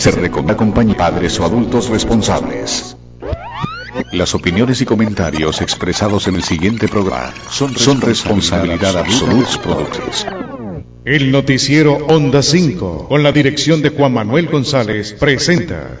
Se recomienda acompañar padres o adultos responsables. Las opiniones y comentarios expresados en el siguiente programa son, son responsabilidad absoluta de. El noticiero Onda 5, con la dirección de Juan Manuel González, presenta.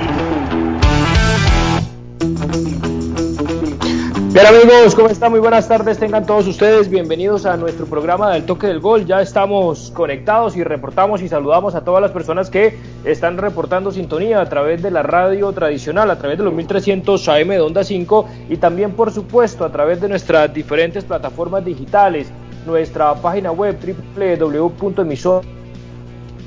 Bien amigos, ¿cómo están? Muy buenas tardes, tengan todos ustedes bienvenidos a nuestro programa del toque del gol. Ya estamos conectados y reportamos y saludamos a todas las personas que están reportando sintonía a través de la radio tradicional, a través de los 1300 AM de Onda 5 y también por supuesto a través de nuestras diferentes plataformas digitales, nuestra página web www.emisor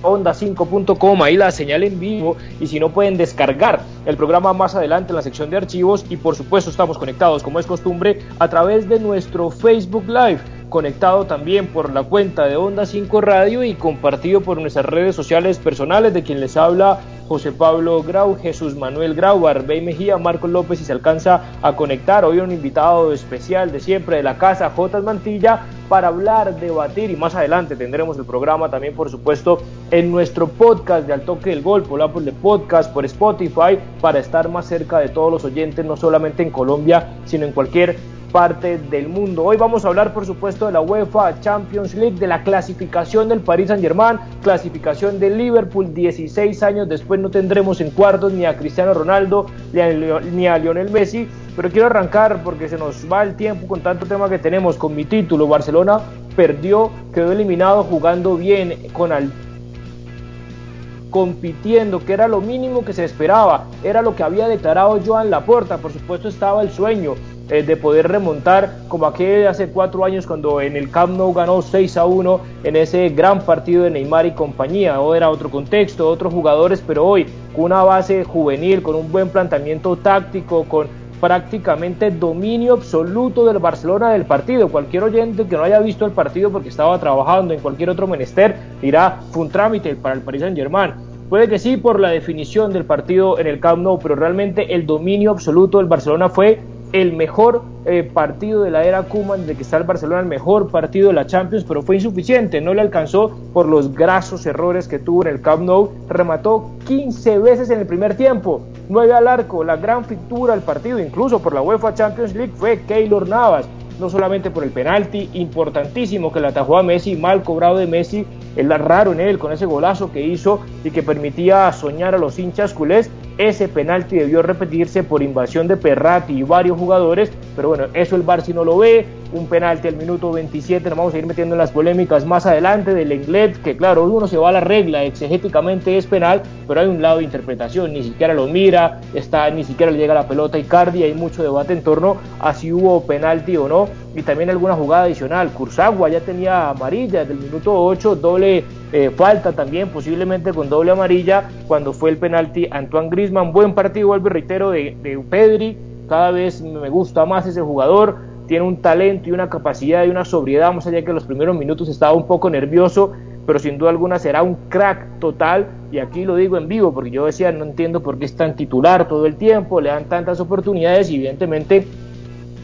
onda5.com, ahí la señal en vivo y si no pueden descargar el programa más adelante en la sección de archivos y por supuesto estamos conectados como es costumbre a través de nuestro Facebook Live conectado también por la cuenta de Onda 5 Radio y compartido por nuestras redes sociales personales de quien les habla José Pablo Grau, Jesús Manuel Grau, Barbey Mejía, Marcos López y se alcanza a conectar. Hoy un invitado especial de siempre de la casa, J. Mantilla, para hablar, debatir y más adelante tendremos el programa también, por supuesto, en nuestro podcast de Al Toque del Gol, por Apple de Podcast, por Spotify, para estar más cerca de todos los oyentes, no solamente en Colombia, sino en cualquier parte del mundo. Hoy vamos a hablar, por supuesto, de la UEFA Champions League, de la clasificación del Paris Saint-Germain, clasificación del Liverpool. 16 años después no tendremos en cuartos ni a Cristiano Ronaldo ni a, Lionel Messi. Pero quiero arrancar porque se nos va el tiempo con tanto tema que tenemos. Con mi título, Barcelona perdió, quedó eliminado jugando bien, con al compitiendo, que era lo mínimo que se esperaba, era lo que había declarado Joan Laporta, por supuesto estaba el sueño, eh, de poder remontar como aquel hace cuatro años cuando en el Camp Nou ganó 6 a 1 en ese gran partido de Neymar y compañía. O era otro contexto, otros jugadores, pero hoy con una base juvenil, con un buen planteamiento táctico, con prácticamente dominio absoluto del Barcelona del partido. Cualquier oyente que no haya visto el partido porque estaba trabajando en cualquier otro menester dirá, fue un trámite para el Paris Saint Germain. Puede que sí por la definición del partido en el Camp Nou, pero realmente el dominio absoluto del Barcelona fue el mejor eh, partido de la era Kuman, de que está el Barcelona, el mejor partido de la Champions, pero fue insuficiente, no le alcanzó por los grasos errores que tuvo en el Camp Nou, remató 15 veces en el primer tiempo, 9 al arco, la gran figura del partido, incluso por la UEFA Champions League, fue Keylor Navas, no solamente por el penalti importantísimo que le atajó a Messi, mal cobrado de Messi, el raro en él con ese golazo que hizo y que permitía soñar a los hinchas culés, ese penalti debió repetirse por invasión de Perrati y varios jugadores, pero bueno, eso el Barça no lo ve, un penalti al minuto 27, nos vamos a ir metiendo en las polémicas más adelante del Englet, que claro, uno se va a la regla, exegéticamente es penal, pero hay un lado de interpretación, ni siquiera lo mira, está, ni siquiera le llega la pelota y Cardi, hay mucho debate en torno a si hubo penalti o no, y también alguna jugada adicional, Cursagua ya tenía amarilla desde el minuto 8, doble eh, falta también, posiblemente con doble amarilla, cuando fue el penalti Antoine Grisman. Buen partido, vuelvo reitero, de, de Pedri. Cada vez me gusta más ese jugador. Tiene un talento y una capacidad y una sobriedad, más allá que los primeros minutos estaba un poco nervioso, pero sin duda alguna será un crack total. Y aquí lo digo en vivo, porque yo decía, no entiendo por qué es tan titular todo el tiempo, le dan tantas oportunidades y evidentemente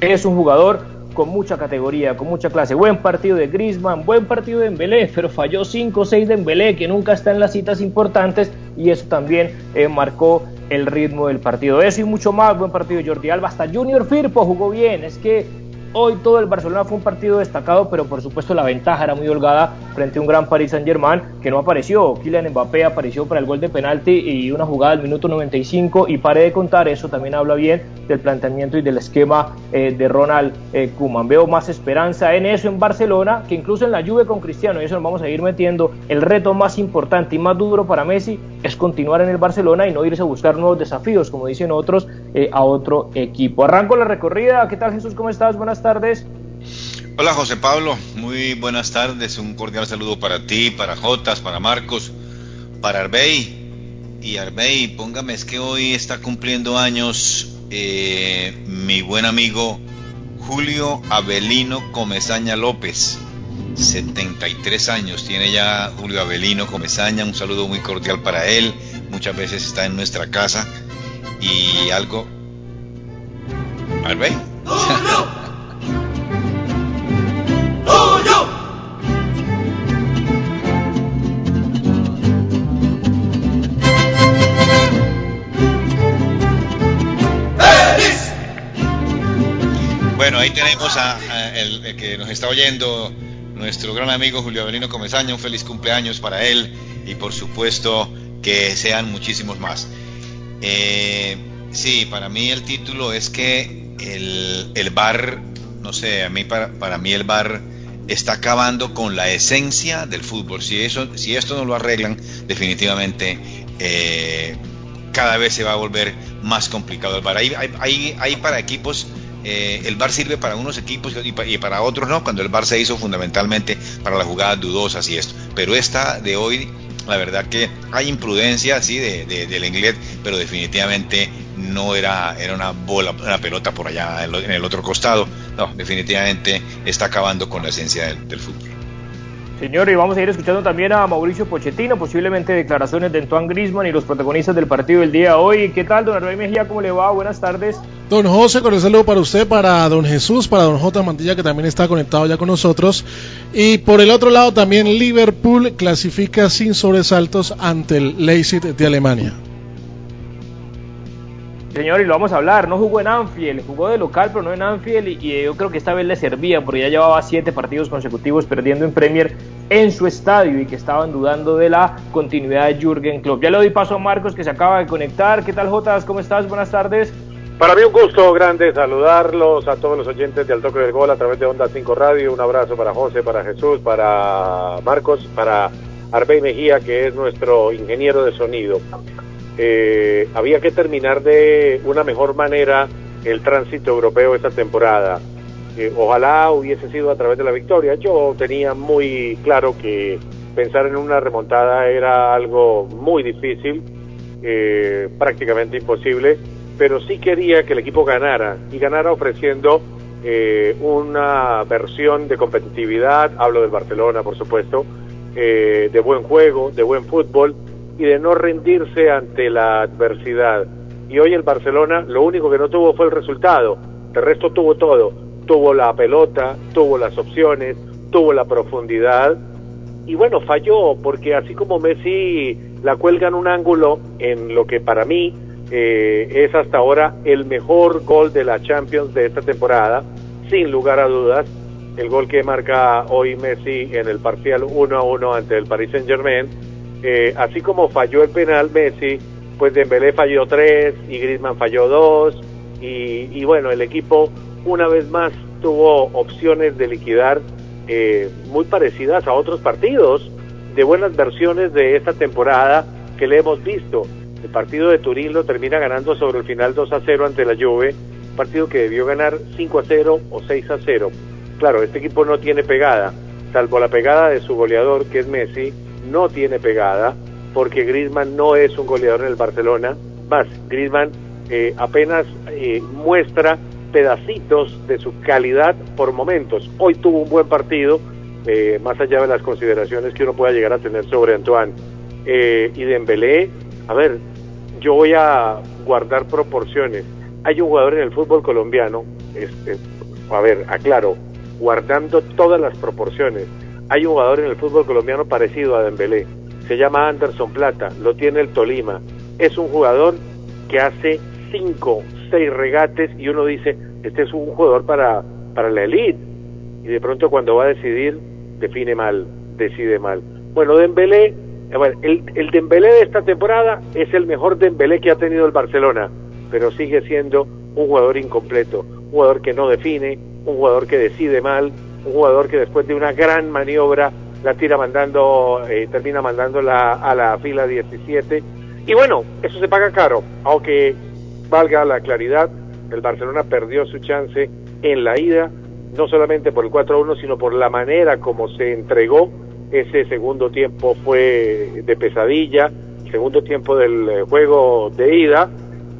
es un jugador con mucha categoría, con mucha clase. Buen partido de Grisman, buen partido de Embelé, pero falló 5 o 6 de Embelé, que nunca está en las citas importantes, y eso también eh, marcó el ritmo del partido. Eso y mucho más, buen partido de Jordi Alba, hasta Junior Firpo jugó bien, es que Hoy todo el Barcelona fue un partido destacado, pero por supuesto la ventaja era muy holgada frente a un gran Paris Saint-Germain que no apareció. Kylian Mbappé apareció para el gol de penalti y una jugada al minuto 95 y pare de contar, eso también habla bien del planteamiento y del esquema eh, de Ronald eh. Veo más esperanza en eso en Barcelona que incluso en la Juve con Cristiano, y eso nos vamos a ir metiendo. El reto más importante y más duro para Messi es continuar en el Barcelona y no irse a buscar nuevos desafíos, como dicen otros, eh, a otro equipo. Arranco la recorrida. ¿Qué tal Jesús? ¿Cómo estás? Buenas tardes. Hola José Pablo, muy buenas tardes. Un cordial saludo para ti, para Jotas, para Marcos, para Arbey. Y Arbey, póngame, es que hoy está cumpliendo años eh, mi buen amigo Julio Avelino Comezaña López. 73 años tiene ya Julio Avelino Comezaña. Un saludo muy cordial para él. Muchas veces está en nuestra casa. Y algo. Arbey. Bueno, ahí tenemos a, el, que nos está oyendo, nuestro gran amigo Julio Avelino Comesaña, un feliz cumpleaños para él y por supuesto que sean muchísimos más. Eh, sí, para mí el título es que el, el bar, no sé, a para, para mí el bar está acabando con la esencia del fútbol. Si eso, si esto no lo arreglan, definitivamente eh, cada vez se va a volver más complicado el bar. Hay, hay, hay para equipos eh, el VAR sirve para unos equipos y para, otros no, cuando el VAR se hizo fundamentalmente para las jugadas dudosas y esto. Pero esta de hoy, la verdad que hay imprudencia, así de, del inglés, pero definitivamente no era, era una bola, una pelota por allá en el otro costado. No, definitivamente está acabando con la esencia del fútbol. Señor, y vamos a ir escuchando también a Mauricio Pochettino, posiblemente declaraciones de Antoine Grisman y los protagonistas del partido del día hoy. ¿Qué tal, don Arbey Mejía? ¿Cómo le va? Buenas tardes. Don José, con el saludo para usted, para don Jesús, para don J. Mantilla, que también está conectado ya con nosotros. Y por el otro lado, también Liverpool clasifica sin sobresaltos ante el Leipzig de Alemania. Señor, y lo vamos a hablar, no jugó en Anfield, jugó de local, pero no en Anfield, y, yo creo que esta vez le servía, porque ya llevaba siete partidos consecutivos perdiendo en Premier en su estadio y que estaban dudando de la continuidad de Jürgen Klopp. Ya le doy paso a Marcos, que se acaba de conectar. ¿Qué tal, Jotas? ¿Cómo estás? Buenas tardes. Para mí un gusto grande saludarlos a todos los oyentes de Al Toque del Gol a través de Onda 5 Radio. Un abrazo para José, para Jesús, para Marcos, para Arbey Mejía, que es nuestro ingeniero de sonido. Eh, había que terminar de una mejor manera el tránsito europeo esta temporada. Eh, ojalá hubiese sido a través de la victoria. Yo tenía muy claro que pensar en una remontada era algo muy difícil, eh, prácticamente imposible, pero sí quería que el equipo ganara y ganara ofreciendo una versión de competitividad, hablo del Barcelona por supuesto, de buen juego, de buen fútbol y de no rendirse ante la adversidad. Y hoy el Barcelona lo único que no tuvo fue el resultado, el resto tuvo todo, tuvo la pelota, tuvo las opciones, tuvo la profundidad. Y bueno, falló porque así como Messi la cuelga en un ángulo en lo que para mí eh, es hasta ahora el mejor gol de la Champions de esta temporada, sin lugar a dudas, el gol que marca hoy Messi en el parcial 1 a 1 ante el Paris Saint Germain eh, así como falló el penal Messi, pues Dembélé falló tres y Griezmann falló dos y, bueno, el equipo una vez más tuvo opciones de liquidar eh, muy parecidas a otros partidos de buenas versiones de esta temporada que le hemos visto. El partido de Turín lo termina ganando sobre el final 2 a 0 ante la Juve, partido que debió ganar 5 a 0 o 6 a 0. Claro, este equipo no tiene pegada, salvo la pegada de su goleador que es Messi, no tiene pegada, porque Griezmann no es un goleador en el Barcelona. Más, Griezmann eh, apenas eh, muestra pedacitos de su calidad por momentos. Hoy tuvo un buen partido, eh, más allá de las consideraciones que uno pueda llegar a tener sobre Antoine. y Dembélé, a ver, yo voy a guardar proporciones. Hay un jugador en el fútbol colombiano, este, a ver, aclaro, guardando todas las proporciones hay un jugador en el fútbol colombiano parecido a Dembélé. Se llama Anderson Plata, lo tiene el Tolima. Es un jugador que hace cinco, seis regates y uno dice, este es un jugador para para la elite. Y de pronto cuando va a decidir, define mal, decide mal. Bueno, Dembélé, eh, el, el Dembélé de esta temporada es el mejor Dembélé que ha tenido el Barcelona, pero sigue siendo un jugador incompleto, un jugador que no define, un jugador que decide mal, un jugador que después de una gran maniobra la tira mandando, eh, termina mandándola a la fila 17. Y bueno, eso se paga caro, aunque valga la claridad, el Barcelona perdió su chance en la ida, no solamente por el 4-1, sino por la manera como se entregó. Ese segundo tiempo fue de pesadilla, segundo tiempo del eh, juego de ida,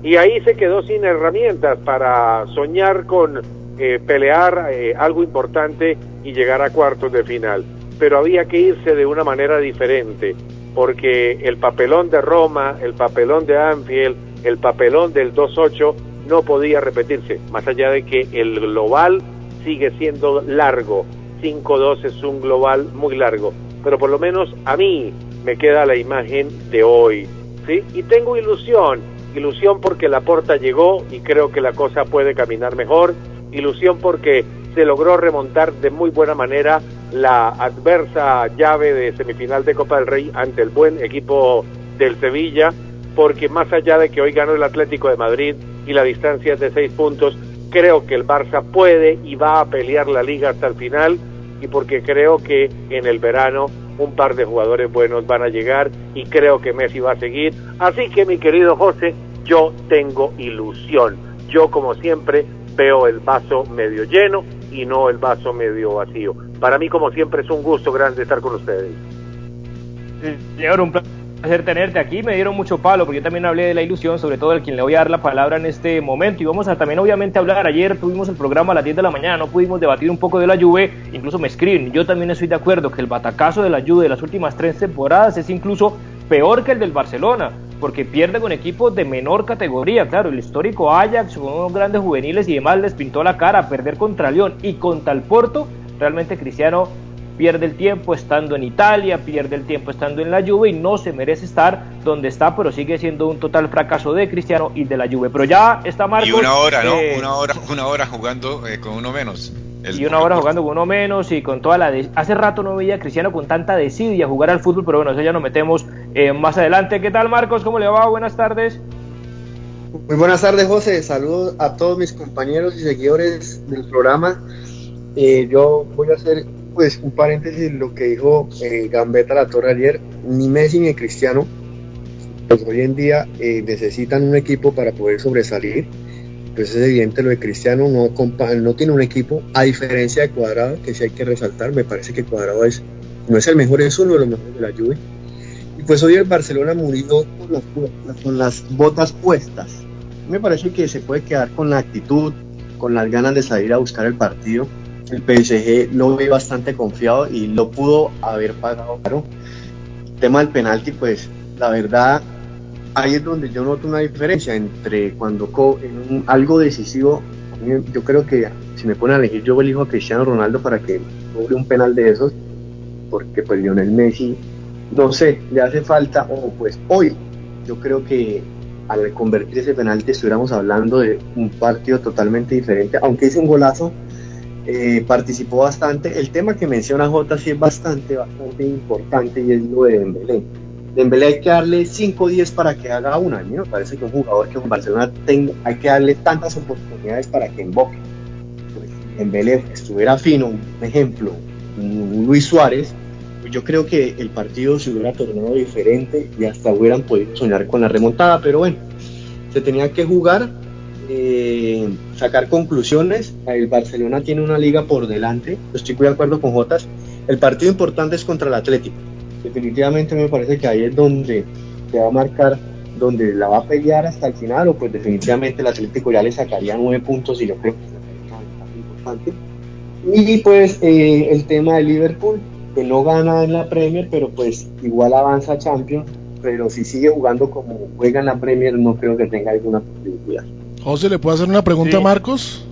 y ahí se quedó sin herramientas para soñar con eh, pelear eh, algo importante y llegar a cuartos de final. Pero había que irse de una manera diferente, porque el papelón de Roma, el papelón de Anfield, el papelón del 2-8 no podía repetirse, más allá de que el global sigue siendo largo, 5-2 es un global muy largo, pero por lo menos a mí me queda la imagen de hoy, ¿sí? Y tengo ilusión, ilusión porque la porta llegó y creo que la cosa puede caminar mejor, ilusión porque se logró remontar de muy buena manera la adversa llave de semifinal de Copa del Rey ante el buen equipo del Sevilla, porque más allá de que hoy ganó el Atlético de Madrid y la distancia es de seis puntos, creo que el Barça puede y va a pelear la liga hasta el final y porque creo que en el verano un par de jugadores buenos van a llegar y creo que Messi va a seguir. Así que mi querido José, yo tengo ilusión. Yo como siempre veo el vaso medio lleno y no el vaso medio vacío. Para mí como siempre es un gusto grande estar con ustedes. Señor, un placer tenerte aquí. Me dieron mucho palo porque yo también hablé de la ilusión, sobre todo el quien le voy a dar la palabra en este momento. Y vamos a también, obviamente, hablar. Ayer tuvimos el programa a las 10 de la mañana, no pudimos debatir un poco de la Juve. Incluso me escriben. Yo también estoy de acuerdo que el batacazo de la Juve de las últimas tres temporadas es incluso peor que el del Barcelona, porque pierde con equipos de menor categoría. Claro, el histórico Ajax con unos grandes juveniles y demás les pintó la cara. Perder contra León y contra el Porto, realmente Cristiano pierde el tiempo estando en Italia, pierde el tiempo estando en la Juve y no se merece estar donde está, pero sigue siendo un total fracaso de Cristiano y de la Juve. Pero ya está Marcos. Y una hora, ¿no? eh, Una hora, una hora jugando eh, con uno menos. El- y una hora jugando con uno menos y con toda la... de- Hace rato no veía a Cristiano con tanta desidia jugar al fútbol, pero bueno, eso ya nos metemos eh, más adelante. ¿Qué tal Marcos? ¿Cómo le va? Buenas tardes. Muy buenas tardes, José. Saludos a todos mis compañeros y seguidores del programa. Eh, yo voy a hacer pues un paréntesis en lo que dijo eh, Gambetta La Torre ayer. Ni Messi ni Cristiano, pues hoy en día eh, necesitan un equipo para poder sobresalir. Pues es evidente lo de Cristiano, no tiene un equipo, a diferencia de Cuadrado, que sí hay que resaltar. Me parece que Cuadrado es, no es el mejor, es uno de los mejores de la Juve. Pues hoy el Barcelona murió con las, botas puestas. Me parece que se puede quedar con la actitud, con las ganas de salir a buscar el partido. El PSG lo ve bastante confiado y lo pudo haber pagado caro. El tema del penalti, pues la verdad, ahí es donde yo noto una diferencia entre cuando co- en algo decisivo, yo creo que si me ponen a elegir, yo elijo a Cristiano Ronaldo para que cobre un penal de esos, porque pues Lionel Messi, no sé, le hace falta, o pues hoy, yo creo que al convertir ese penalti estuviéramos hablando de un partido totalmente diferente, aunque hizo un golazo, eh, participó bastante. El tema que menciona Jota sí es bastante, bastante importante y es lo de Dembélé. Dembélé hay que darle 5 o 10 para que haga una. A mí me parece que un jugador que en Barcelona tenga, hay que darle tantas oportunidades para que invoque. Pues, Dembélé estuviera fino, un ejemplo, Luis Suárez, yo creo que el partido se hubiera tornado diferente y hasta hubieran podido soñar con la remontada, pero bueno, se tenía que jugar, eh, sacar conclusiones. El Barcelona tiene una liga por delante, estoy muy de acuerdo con Jotas. El partido importante es contra el Atlético. Definitivamente me parece que ahí es donde se va a marcar, donde la va a pelear hasta el final, o pues definitivamente el Atlético ya le sacaría nueve puntos y yo creo que es importante. Y pues eh, el tema de Liverpool, que no gana en la Premier, pero pues igual avanza a Champions, pero si sigue jugando como juega en la Premier, no creo que tenga alguna posibilidad. José, ¿le puedo hacer una pregunta Sí. a Marcos?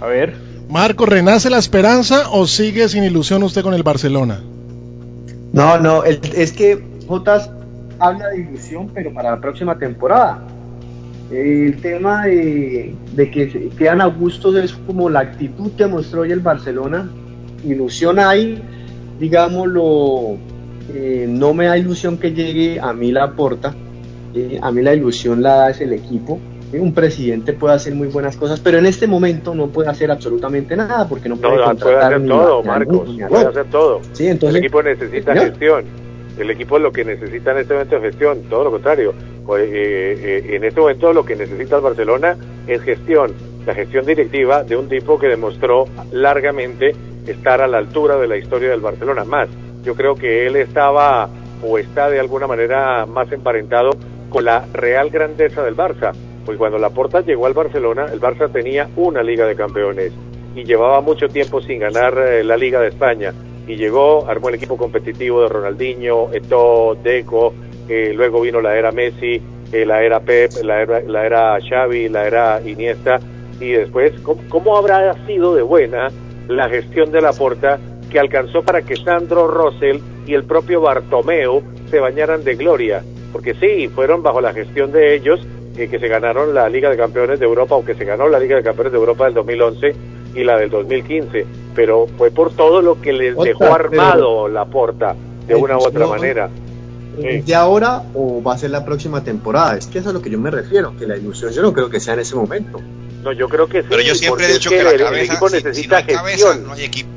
A ver. Marcos, ¿renace la esperanza o sigue sin ilusión usted con el Barcelona? No, no, el- es que Jotas habla de ilusión, pero para la próxima temporada. El tema de, de que quedan a gustos es como la actitud que mostró hoy el Barcelona. Ilusión hay, digámoslo, eh, no me da ilusión que llegue a mí la porta. Eh, a mí la ilusión la da es el equipo. Eh, un presidente puede hacer muy buenas cosas, pero en este momento no puede hacer absolutamente nada porque no puede, no, puede hacer todo, Marcos. puede hacer todo. Sí, entonces, el equipo necesita gestión. El equipo lo que necesita en este momento es gestión, todo lo contrario. Pues, en este momento lo que necesita el Barcelona es gestión, la gestión directiva de un tipo que demostró largamente estar a la altura de la historia del Barcelona. Más, yo creo que él estaba o está de alguna manera más emparentado con la real grandeza del Barça. Pues cuando Laporta llegó al Barcelona, el Barça tenía una Liga de Campeones y llevaba mucho tiempo sin ganar eh, la Liga de España. Y llegó, armó el equipo competitivo de Ronaldinho, Eto'o, Deco, eh, luego vino la era Messi, eh, la era Pep, la era, la era Xavi, la era Iniesta, y después, ¿cómo, ¿cómo, habrá sido de buena la gestión de Laporta que alcanzó para que Sandro Rosell y el propio Bartomeu se bañaran de gloria, porque sí, fueron bajo la gestión de ellos eh, que se ganaron la Liga de Campeones de Europa o que se ganó la Liga de Campeones de Europa del 2011 y la del 2015, pero fue por todo lo que les dejó armado la porta de una u otra manera. ¿De ahora o va a ser la próxima temporada? Es que eso es a lo que yo me refiero, que la ilusión yo no creo que sea en ese momento. No, yo creo que sí. Pero yo siempre he dicho que, el, equipo necesita gestión. no hay equipo.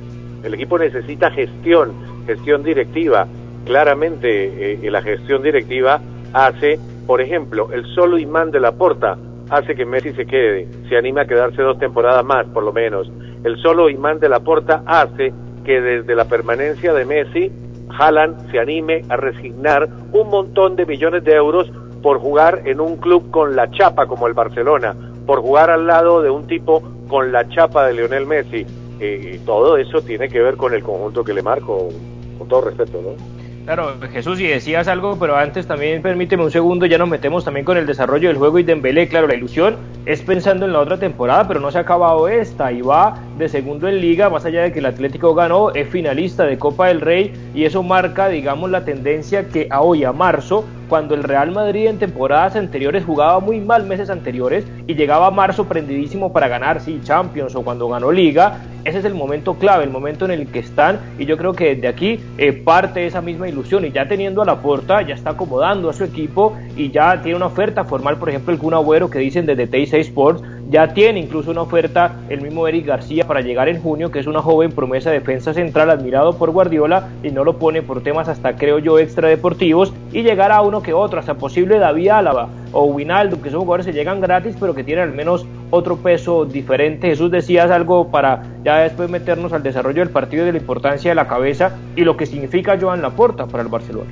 El equipo necesita gestión, gestión directiva. Claramente eh, la gestión directiva hace, por ejemplo, el solo imán de la porta hace que Messi se quede, se anime a quedarse dos temporadas más, por lo menos. El solo imán de la porta hace que desde la permanencia de Messi, Haaland se anime a resignar un montón de millones de euros por jugar en un club con la chapa como el Barcelona, por jugar al lado de un tipo con la chapa de Lionel Messi. Eh, todo eso tiene que ver con el conjunto que le marco, con todo respeto, ¿no? Claro, Jesús, y decías algo, pero antes también permíteme un segundo, ya nos metemos también con el desarrollo del juego y Dembélé, claro, la ilusión es pensando en la otra temporada, pero no se ha acabado esta y va de segundo en liga, más allá de que el Atlético ganó, es finalista de Copa del Rey y eso marca, digamos, la tendencia que a hoy, a marzo, cuando el Real Madrid en temporadas anteriores jugaba muy mal meses anteriores y llegaba a marzo prendidísimo para ganar, sí, Champions o cuando ganó Liga, ese es el momento clave, el momento en el que están y yo creo que desde aquí eh, parte esa misma ilusión y ya teniendo a la puerta ya está acomodando a su equipo y ya tiene una oferta formal, por ejemplo el Kun Agüero que dicen desde T6 Sports, ya tiene incluso una oferta el mismo Eric García para llegar en junio, que es una joven promesa de defensa central admirado por Guardiola y no lo pone por temas hasta creo yo extradeportivos y llegar a uno que otro, hasta posible David Álava o Winaldo, que son jugadores que llegan gratis pero que tienen al menos otro peso diferente. Jesús decías algo para ya después meternos al desarrollo del partido y de la importancia de la cabeza y lo que significa Joan Laporta para el Barcelona.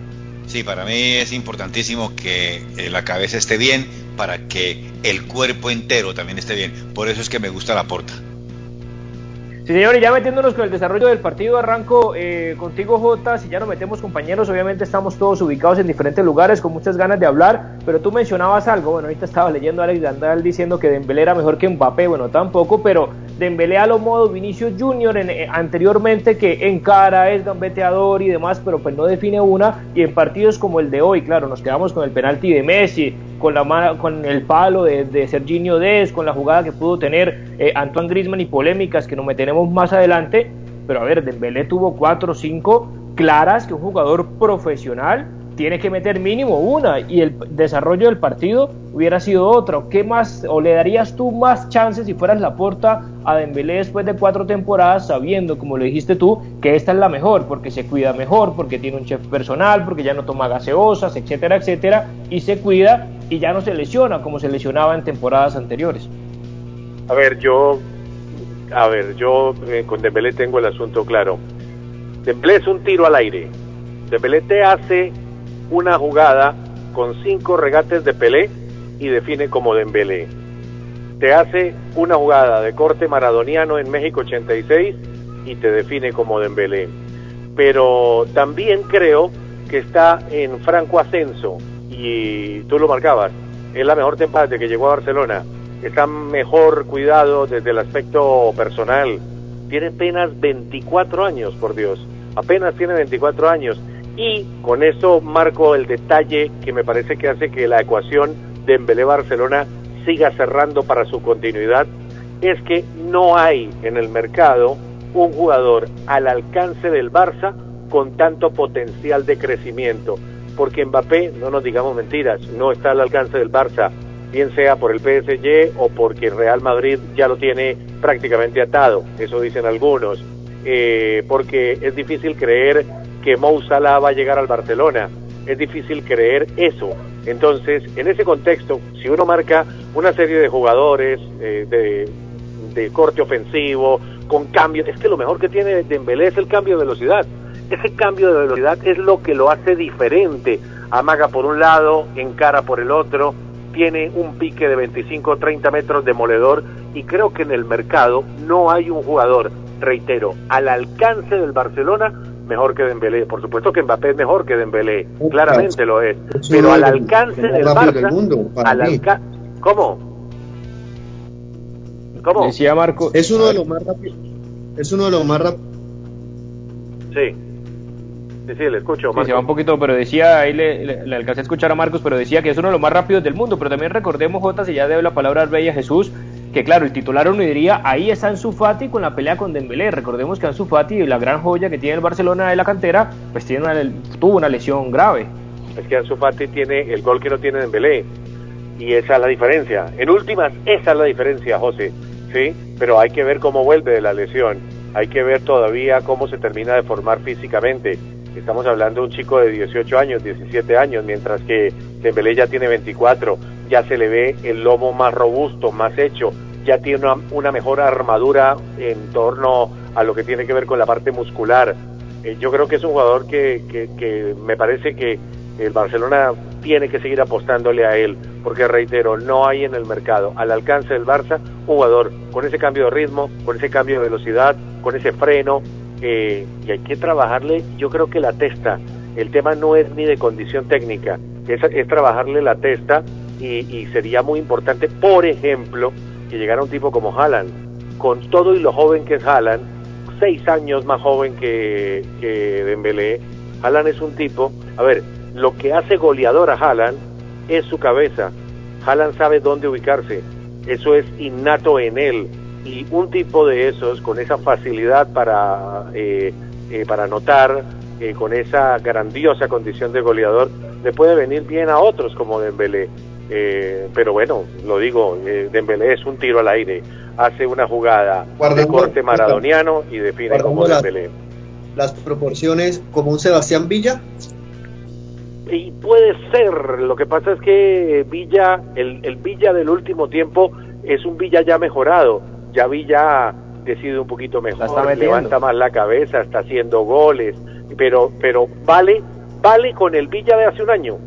Sí, para mí es importantísimo que eh, la cabeza esté bien para que el cuerpo entero también esté bien. Por eso es que me gusta la porta. Sí, señores, ya metiéndonos con el desarrollo del partido, arranco eh, contigo, Jota. Si ya nos metemos, compañeros, obviamente estamos todos ubicados en diferentes lugares con muchas ganas de hablar, pero tú mencionabas algo. Bueno, ahorita estaba leyendo a Alex Dandal diciendo que Dembélé era mejor que Mbappé. Bueno, tampoco, pero Dembélé a lo modo Vinicius Junior en, eh, anteriormente que encara, es gambeteador y demás, pero pues no define una. Y en partidos como el de hoy, claro, nos quedamos con el penalti de Messi, con, la con el palo de, de Serginho Dez, con la jugada que pudo tener eh, Antoine Grisman y polémicas que nos meteremos más adelante. Pero a ver, Dembélé tuvo cuatro o cinco claras que un jugador profesional tiene que meter mínimo una y el desarrollo del partido hubiera sido otro. ¿Qué más o le darías tú más chances si fueras la porta a Dembélé después de cuatro temporadas sabiendo, como lo dijiste tú, que esta es la mejor porque se cuida mejor, porque tiene un chef personal, porque ya no toma gaseosas, etcétera, etcétera, y se cuida y ya no se lesiona como se lesionaba en temporadas anteriores? A ver, yo a ver, yo eh, con Dembélé tengo el asunto claro. Dembélé es un tiro al aire. Dembélé te hace una jugada con cinco regates de Pelé y define como Dembélé. Te hace una jugada de corte maradoniano en México 86 y te define como Dembélé. Pero también creo que está en franco ascenso y tú lo marcabas. Es la mejor temporada que llegó a Barcelona. Está mejor cuidado desde el aspecto personal. Tiene apenas 24 años, por Dios. Apenas tiene 24 años y con eso marco el detalle que me parece que hace que la ecuación de Embelé Barcelona siga cerrando para su continuidad, es que no hay en el mercado un jugador al alcance del Barça con tanto potencial de crecimiento. Porque Mbappé, no nos digamos mentiras, no está al alcance del Barça, bien sea por el PSG o porque Real Madrid ya lo tiene prácticamente atado, eso dicen algunos, eh, porque es difícil creer que Mou Salah va a llegar al Barcelona, es difícil creer eso. Entonces, en ese contexto, si uno marca una serie de jugadores eh, de, corte ofensivo, con cambio, es que lo mejor que tiene Dembélé es el cambio de velocidad. Ese cambio de velocidad es lo que lo hace diferente. Amaga por un lado, encara por el otro, tiene un pique de 25 o 30 metros demoledor y creo que en el mercado no hay un jugador, reitero, al alcance del Barcelona mejor que Dembélé. Por supuesto que Mbappé es mejor que Dembélé, claramente lo es, pero al alcance del Barça, al alcance, ¿cómo? ¿Cómo? Decía Marco. Es uno de los más rápidos. Es uno de los más rápidos. Sí. Sí, sí, le escucho. Sí, se va un poquito, pero decía, ahí le, le, alcancé a escuchar a Marcos, pero decía que es uno de los más rápidos del mundo. Pero también recordemos, Jota, si ya debe la palabra al Bella Jesús, que claro, el titular uno diría, ahí está Ansu Fati con la pelea con Dembélé. Recordemos que Ansu Fati, la gran joya que tiene el Barcelona de la cantera, pues tiene una, tuvo una lesión grave. Es que Ansu Fati tiene el gol que no tiene Dembélé. Y esa es la diferencia. En últimas, esa es la diferencia, José. ¿Sí? Pero hay que ver cómo vuelve de la lesión. Hay que ver todavía cómo se termina de formar físicamente Estamos hablando de un chico de 18 años, 17 años, mientras que Dembélé ya tiene 24, ya se le ve el lomo más robusto, más hecho, ya tiene una, mejor armadura en torno a lo que tiene que ver con la parte muscular. Eh, yo creo que es un jugador que, que, que me parece que el Barcelona tiene que seguir apostándole a él, porque reitero, no hay en el mercado al alcance del Barça un jugador con ese cambio de ritmo, con ese cambio de velocidad, con ese freno, eh, y hay que trabajarle, yo creo que la testa, el tema no es ni de condición técnica, es trabajarle la testa y, sería muy importante, por ejemplo, que llegara un tipo como Haaland, con todo y lo joven que es Haaland, seis años más joven que, que Dembélé, Haaland es un tipo, a ver, lo que hace goleador a Haaland es su cabeza, Haaland sabe dónde ubicarse, eso es innato en él, y un tipo de esos con esa facilidad para, eh, eh, para anotar, eh, con esa grandiosa condición de goleador, le puede venir bien a otros como Dembélé. Pero bueno, lo digo, Dembélé es un tiro al aire, hace una jugada de corte maradoniano y define como Dembélé. Las proporciones como un Sebastián Villa. Y puede ser, lo que pasa es que Villa, el, el Villa del último tiempo es un Villa ya mejorado, ya Villa decide un poquito mejor, levanta más la cabeza, está haciendo goles, pero, pero vale, vale con el Villa de hace un año.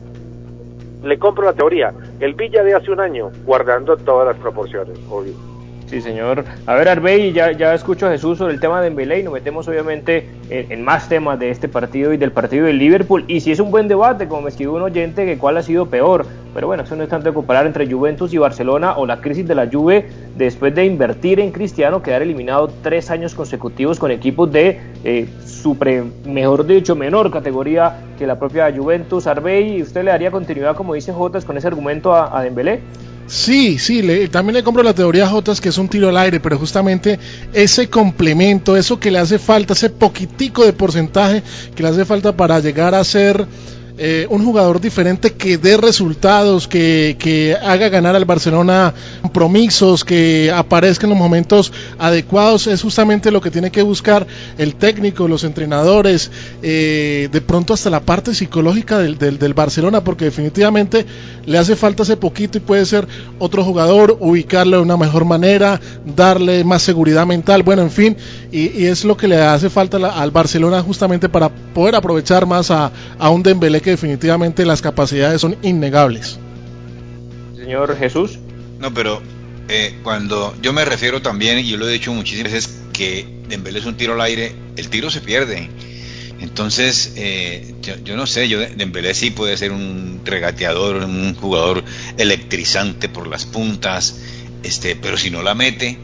Le compro la teoría, el Villa de hace un año, guardando todas las proporciones, obvio. Sí, señor. A ver, Arbey, ya, ya escucho a Jesús sobre el tema de Dembélé y nos metemos obviamente en, más temas de este partido y del partido del Liverpool. Y si es un buen debate, como me escribió un oyente, que cuál ha sido peor. Pero bueno, eso no es tanto de comparar entre Juventus y Barcelona o la crisis de la Juve después de invertir en Cristiano, quedar eliminado tres años consecutivos con equipos de eh, mejor dicho, menor categoría que la propia Juventus. Arbey, ¿usted le daría continuidad, como dice Jotas, con ese argumento a, a Dembélé? Sí, sí, le, también le compro la teoría Jotas que es un tiro al aire, pero justamente ese complemento, eso que le hace falta, ese poquitico de porcentaje que le hace falta para llegar a ser eh, un jugador diferente que dé resultados, que, que, haga ganar al Barcelona compromisos, que aparezca en los momentos adecuados, es justamente lo que tiene que buscar el técnico, los entrenadores, eh, de pronto hasta la parte psicológica del, del, Barcelona, porque definitivamente le hace falta ese poquito y puede ser otro jugador, ubicarlo de una mejor manera, darle más seguridad mental, bueno, en fin, y, y es lo que le hace falta al Barcelona justamente para poder aprovechar más a, a un Dembélé que definitivamente las capacidades son innegables. Señor Jesús. No, pero eh, cuando yo me refiero también, y yo lo he dicho muchísimas veces, que Dembélé es un tiro al aire, el tiro se pierde. Entonces, eh, yo, no sé, yo Dembélé sí puede ser un regateador, un jugador electrizante por las puntas, este, pero si no la mete,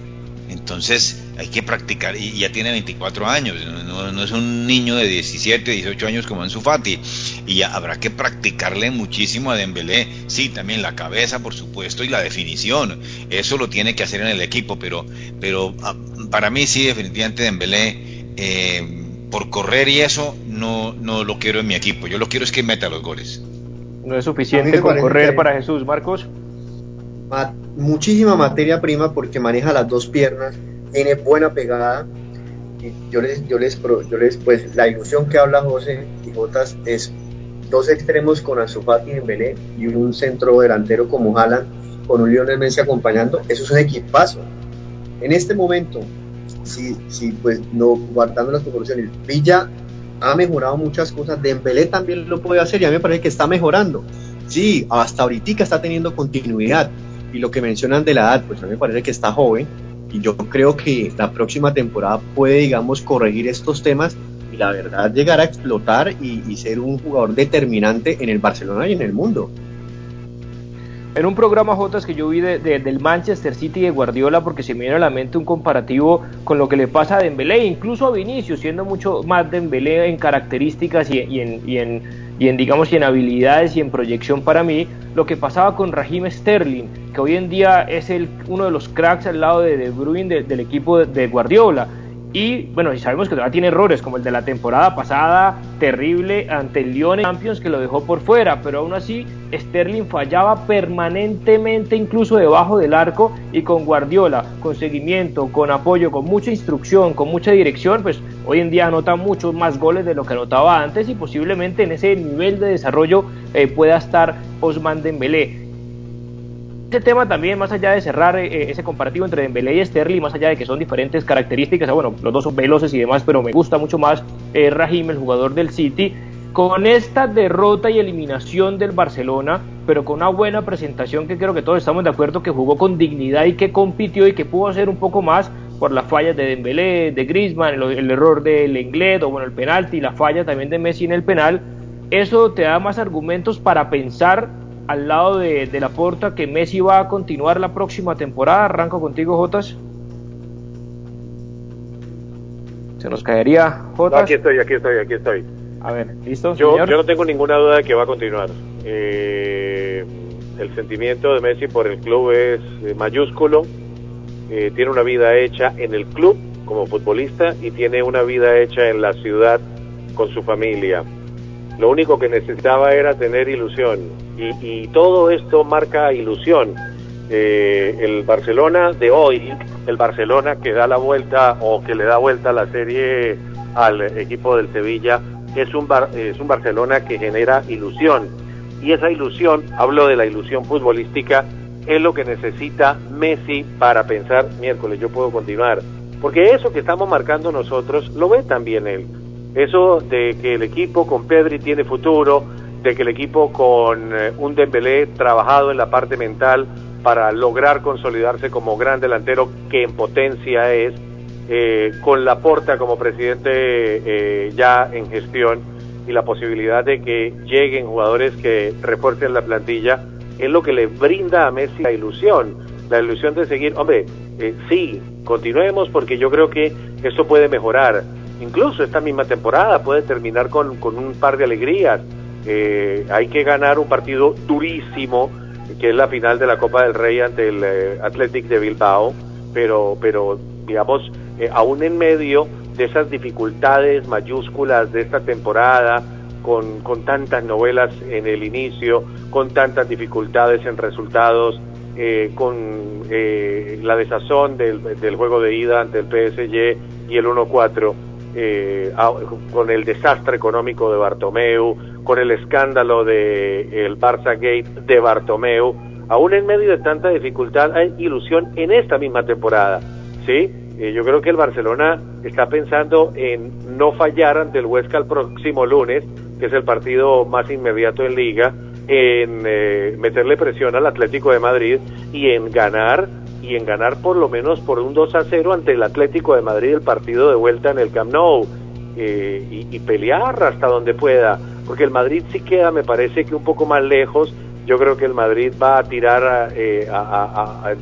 Entonces hay que practicar, y ya tiene 24 años, no, es un niño de 17, 18 años como en Fati, y ya habrá que practicarle muchísimo a Dembélé, sí, también la cabeza, por supuesto, y la definición, eso lo tiene que hacer en el equipo, pero, pero ah, para mí sí, definitivamente Dembélé, eh, por correr y eso, no, no lo quiero en mi equipo, yo lo quiero es que meta los goles. No es suficiente con correr para Jesús, Marcos muchísima materia prima porque maneja las dos piernas, tiene buena pegada. Y yo les, yo les, yo les, pues la ilusión que habla José y Jotas es dos extremos con Azufati en Belé y un centro delantero como Haaland con un Lionel Messi acompañando. Eso es un equipazo. En este momento, si, si pues no guardando las proporciones, Villa ha mejorado muchas cosas, Dembélé también lo puede hacer y a mí me parece que está mejorando. Sí, hasta ahorita está teniendo continuidad, y lo que mencionan de la edad, pues a mí me parece que está joven y yo creo que la próxima temporada puede, digamos, corregir estos temas y la verdad llegar a explotar y, ser un jugador determinante en el Barcelona y en el mundo. En un programa Jotas que yo vi de, del Manchester City de Guardiola, porque se me viene a la mente un comparativo con lo que le pasa a Dembélé, incluso a Vinicius, siendo mucho más Dembélé en características y, en, y, en, y en, digamos, y en habilidades y en proyección para mí, lo que pasaba con Raheem Sterling, que hoy en día es el, uno de los cracks al lado de De Bruyne del equipo de Guardiola. Y bueno, y sabemos que todavía tiene errores, como el de la temporada pasada, terrible ante el Lyon Champions que lo dejó por fuera, pero aún así Sterling fallaba permanentemente, incluso debajo del arco, y con Guardiola, con seguimiento, con apoyo, con mucha instrucción, con mucha dirección, pues hoy en día anota muchos más goles de lo que anotaba antes y posiblemente en ese nivel de desarrollo eh, pueda estar Osman Dembélé este tema también, más allá de cerrar eh, ese comparativo entre Dembélé y Sterling, más allá de que son diferentes características, bueno, los dos son veloces y demás, pero me gusta mucho más eh, Rahim, el jugador del City, con esta derrota y eliminación del Barcelona, pero con una buena presentación que creo que todos estamos de acuerdo que jugó con dignidad y que compitió y que pudo hacer un poco más por las fallas de Dembélé, de Griezmann, el, error del Inglés, o bueno, el penalti, la falla también de Messi en el penal, eso te da más argumentos para pensar al lado de, de la porta que Messi va a continuar la próxima temporada. Arranco contigo, Jotas. Se nos caería, Jotas. aquí estoy, aquí estoy, aquí estoy. A ver, ¿listo? Yo, yo no tengo ninguna duda de que va a continuar. Eh, el sentimiento de Messi por el club es eh, mayúsculo. Eh, tiene una vida hecha en el club como futbolista y tiene una vida hecha en la ciudad con su familia. Lo único que necesitaba era tener ilusión y, todo esto marca ilusión. Eh, el Barcelona de hoy, el Barcelona que da la vuelta o que le da vuelta la serie al equipo del Sevilla, es un, es un Barcelona que genera ilusión. Y esa ilusión, hablo de la ilusión futbolística, es lo que necesita Messi para pensar, miércoles yo puedo continuar. Porque eso que estamos marcando nosotros lo ve también él. Eso de que el equipo con Pedri tiene futuro, de que el equipo con eh, un Dembélé trabajado en la parte mental para lograr consolidarse como gran delantero que en potencia es, eh, con Laporta como presidente eh, ya en gestión y la posibilidad de que lleguen jugadores que refuercen la plantilla, es lo que le brinda a Messi la ilusión, la ilusión de seguir, hombre, eh, sí, continuemos porque yo creo que esto puede mejorar incluso esta misma temporada puede terminar con, un par de alegrías. Eh, hay que ganar un partido durísimo, que es la final de la Copa del Rey ante el eh, Athletic de Bilbao, pero, pero digamos, eh, aún en medio de esas dificultades mayúsculas de esta temporada, con, con tantas novelas en el inicio, con tantas dificultades en resultados, con la desazón del, del juego de ida ante el PSG y el 1-4 eh, con el desastre económico de Bartomeu, con el escándalo de Barça Gate de Bartomeu, aún en medio de tanta dificultad hay ilusión en esta misma temporada, ¿sí? Eh, yo creo que el Barcelona está pensando en no fallar ante el Huesca el próximo lunes, que es el partido más inmediato en liga, en eh, meterle presión al Atlético de Madrid y en ganar y en ganar por lo menos por un 2 a 0 ante el Atlético de Madrid el partido de vuelta en el Camp Nou eh, y, pelear hasta donde pueda, porque el Madrid sí queda, me parece que un poco más lejos. Yo creo que el Madrid va a tirar eh,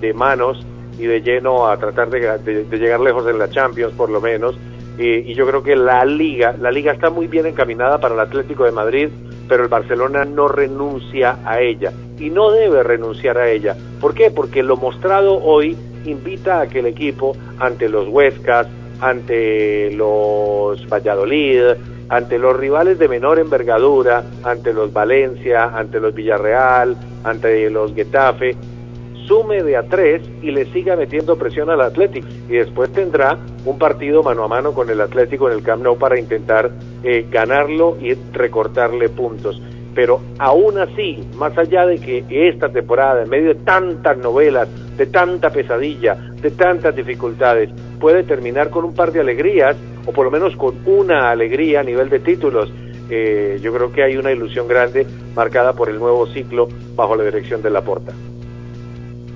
de manos y de lleno a tratar de, llegar lejos en la Champions por lo menos. y yo creo que la liga, la liga está muy bien encaminada para el Atlético de Madrid, pero el Barcelona no renuncia a ella y no debe renunciar a ella. ¿Por qué? Porque lo mostrado hoy invita a que el equipo ante los Huescas, ante los Valladolid, ante los rivales de menor envergadura, ante los Valencia, ante los Villarreal, ante los Getafe, sume de a tres y le siga metiendo presión al Atlético y después tendrá un partido mano a mano con el Atlético en el Camp Nou para intentar eh, ganarlo y recortarle puntos. Pero aún así, más allá de que esta temporada, en medio de tantas novelas, de tanta pesadilla, de tantas dificultades, puede terminar con un par de alegrías, o por lo menos con una alegría a nivel de títulos, eh, yo creo que hay una ilusión grande marcada por el nuevo ciclo bajo la dirección de Laporta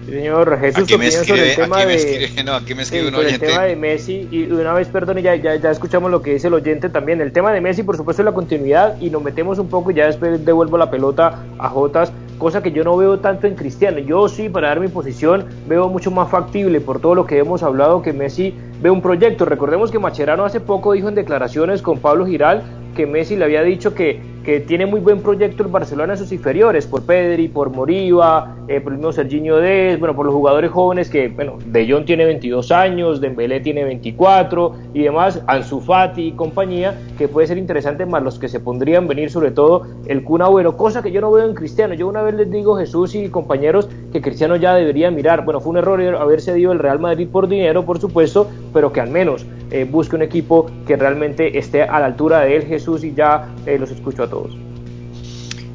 señor Jesús, aquí me escribe, el de, no, aquí me escribe un oyente. el tema de Messi, y una vez, perdón, ya, ya, ya escuchamos lo que dice el oyente también. El tema de Messi, por supuesto, es la continuidad, y nos metemos un poco y ya después devuelvo la pelota a Jotas, cosa que yo no veo tanto en Cristiano. Yo sí, para dar mi posición, veo mucho más factible por todo lo que hemos hablado que Messi ve un proyecto. Recordemos que Macherano hace poco dijo en declaraciones con Pablo Giral que Messi le había dicho que que tiene muy buen proyecto el Barcelona en sus inferiores, por Pedri, por Moriba, eh, por el mismo Serginho Dez, bueno, por los jugadores jóvenes que, bueno, De Jong tiene 22 años, Dembélé tiene 24 y demás, Ansu Fati y compañía, que puede ser interesante más los que se pondrían venir, sobre todo el Kun Agüero, cosa que yo no veo en Cristiano. Yo una vez les digo, Jesús y compañeros, que Cristiano ya debería mirar, bueno, fue un error haber cedido el Real Madrid por dinero, por supuesto, pero que al menos eh, busque un equipo que realmente esté a la altura de él, Jesús, y ya eh, los escucho a todos.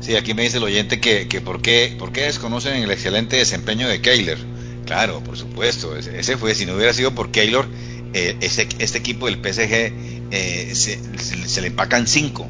Sí, aquí me dice el oyente que, que por, qué, por qué desconocen el excelente desempeño de Keiler. Claro, por supuesto, ese fue, si no hubiera sido por Keylor, eh, este equipo del PSG se, le empacan cinco.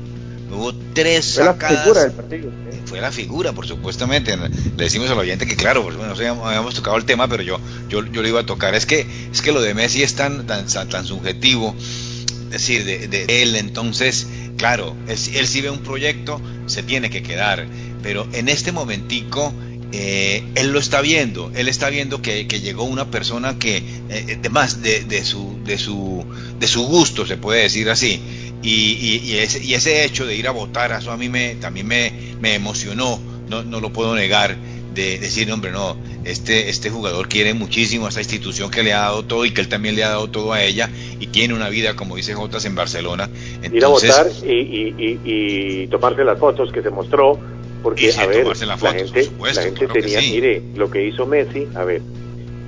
Hubo tres sacadas. del partido fue la figura, por supuestamente. Le decimos al oyente que, claro, pues, bueno, no habíamos tocado el tema, pero yo, yo, yo lo iba a tocar. Es que, es que lo de Messi es tan, tan, tan subjetivo, es decir, de, él, entonces, claro, él, sí ve un proyecto, se tiene que quedar, pero en este momentico. Eh, él lo está viendo, él está viendo que, llegó una persona que, eh, de, de, su, de, su, de su gusto, se puede decir así, y, ese, y, ese, hecho de ir a votar, eso a mí me, también me, me emocionó, no, no, lo puedo negar, de decir, hombre, no, este, este jugador quiere muchísimo a esta institución que le ha dado todo y que él también le ha dado todo a ella y tiene una vida, como dice Jotas, en Barcelona. ir a votar y, y, tomarse las fotos que se mostró, porque, a ver, la, gente, la gente tenía, mire, lo que hizo Messi, a ver,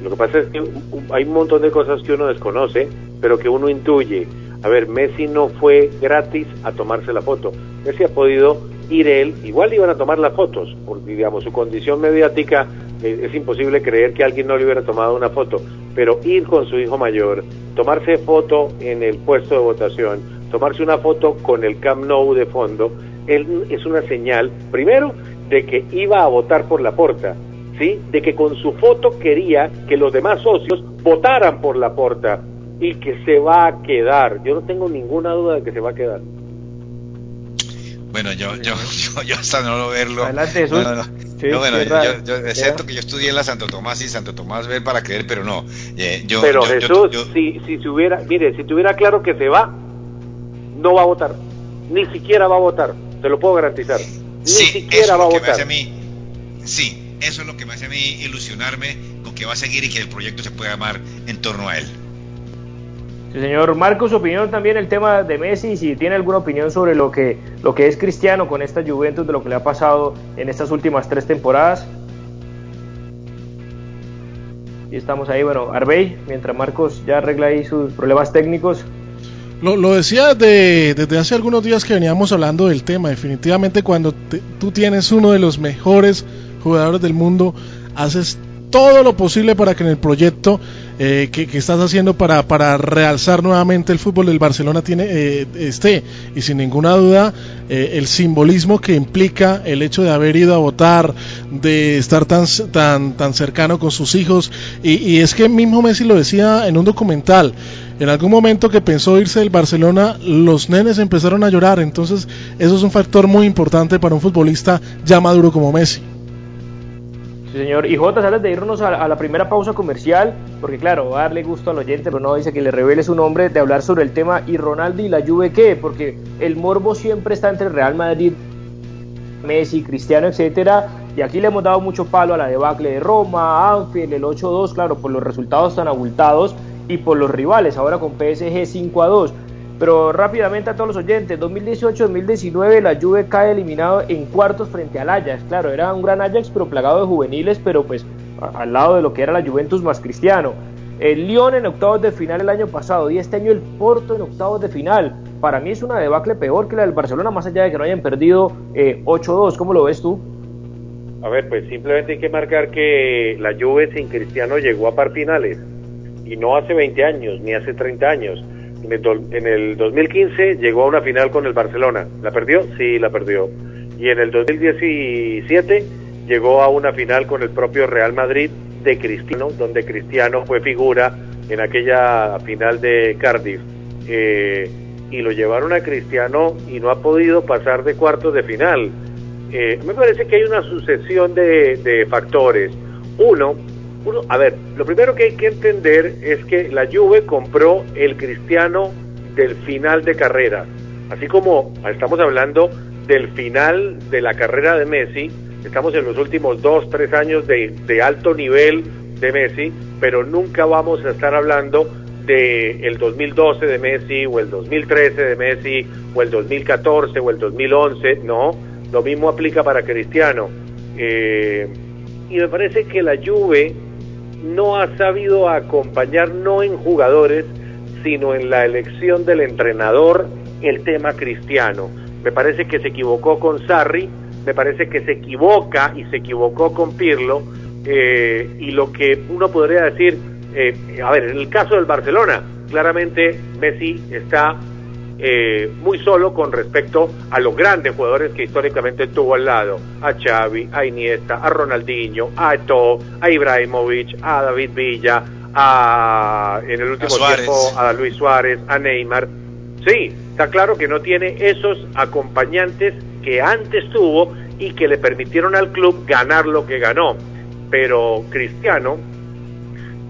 lo que pasa es que hay un montón de cosas que uno desconoce, pero que uno intuye a ver, Messi no fue gratis a tomarse la foto. Messi ha podido ir él, igual iban a tomar las fotos, porque digamos su condición mediática es imposible creer que alguien no le hubiera tomado una foto, pero ir con su hijo mayor, tomarse foto en el puesto de votación, tomarse una foto con el Camp Nou de fondo, es una señal, primero, de que iba a votar por la porta, ¿sí? De que con su foto quería que los demás socios votaran por la porta y que se va a quedar. Yo no tengo ninguna duda de que se va a quedar. Bueno, yo, yo, yo, hasta no lo verlo. Adelante, Jesús. No, no, no. bueno, yo, yo, excepto que yo estudié en la Santo Tomás y Santo Tomás ver para creer, pero no. Eh, yo, pero Jesús, si, si se hubiera, mire, si tuviera claro que se va, no va a votar. Ni siquiera va a votar, te lo puedo garantizar. Ni siquiera va a votar. mí, sí, eso es lo que me hace a mí ilusionarme con que va a seguir y que el proyecto se pueda amar en torno a él. Sí, señor Marcos, opinión también el tema de Messi, si tiene alguna opinión sobre lo que, lo que es Cristiano con esta Juventus, de lo que le ha pasado en estas últimas tres temporadas. Y estamos ahí, bueno, Arbey, mientras Marcos ya arregla ahí sus problemas técnicos. Lo, decía de, desde hace algunos días que veníamos hablando del tema. Definitivamente cuando tú tienes uno de los mejores jugadores del mundo, haces todo lo posible para que en el proyecto eh, que, estás haciendo para, para realzar nuevamente el fútbol del Barcelona tiene eh, esté y sin ninguna duda eh, el simbolismo que implica el hecho de haber ido a votar de estar tan tan tan cercano con sus hijos y, y es que mismo Messi lo decía en un documental en algún momento que pensó irse del Barcelona, los nenes empezaron a llorar. Entonces, eso es un factor muy importante para un futbolista ya maduro como Messi. Sí, señor. Y J, antes de irnos a, la primera pausa comercial, porque claro, va a darle gusto al oyente, pero no dice que le revele su nombre, de hablar sobre el tema y Ronaldo y la Juve qué, porque el morbo siempre está entre Real Madrid, Messi, Cristiano, etcétera, y aquí le hemos dado mucho palo a la debacle de Roma, Anfield, el 8-2, claro, por los resultados tan abultados y por los rivales, ahora con PSG 5-2. Pero rápidamente a todos los oyentes, 2018-2019 la Juve cae eliminado en cuartos frente al Ajax. Claro, era un gran Ajax pero plagado de juveniles, pero pues al lado de lo que era la Juventus más cristiano. El Lyon en octavos de final el año pasado y este año el Porto en octavos de final. Para mí es una debacle peor que la del Barcelona, más allá de que no hayan perdido 8-2. Eh, ¿Cómo lo ves tú? A ver, pues simplemente hay que marcar que la Juve sin Cristiano llegó a par finales y no hace 20 años ni hace 30 años en el, 2015 llegó a una final con el Barcelona. ¿La perdió? Sí, la perdió. Y en el 2017 llegó a una final con el propio Real Madrid de Cristiano, donde Cristiano fue figura en aquella final de Cardiff. Eh, y lo llevaron a Cristiano y no ha podido pasar de cuartos de final. Eh, me parece que hay una sucesión de, de factores. Uno, a ver, lo primero que hay que entender es que la Juve compró el cristiano del final de carrera, así como estamos hablando del final de la carrera de Messi, estamos en los últimos dos, tres años de, de alto nivel de Messi, pero nunca vamos a estar hablando de el 2012 de Messi o el 2013 de Messi o el 2014 o el 2011, no, lo mismo aplica para Cristiano. Eh, y me parece que la Juve no ha sabido acompañar no en jugadores, sino en la elección del entrenador el tema cristiano. Me parece que se equivocó con Sarri, me parece que se equivoca y se equivocó con Pirlo, eh, y lo que uno podría decir, eh, a ver, en el caso del Barcelona, claramente Messi está eh, muy solo con respecto a los grandes jugadores que históricamente tuvo al lado, a Xavi, a Iniesta, a Ronaldinho, a Eto'o, a Ibrahimovic, a David Villa, a en el último tiempo a Luis Suárez, a Neymar. Sí, está claro que no tiene esos acompañantes que antes tuvo y que le permitieron al club ganar lo que ganó. Pero Cristiano,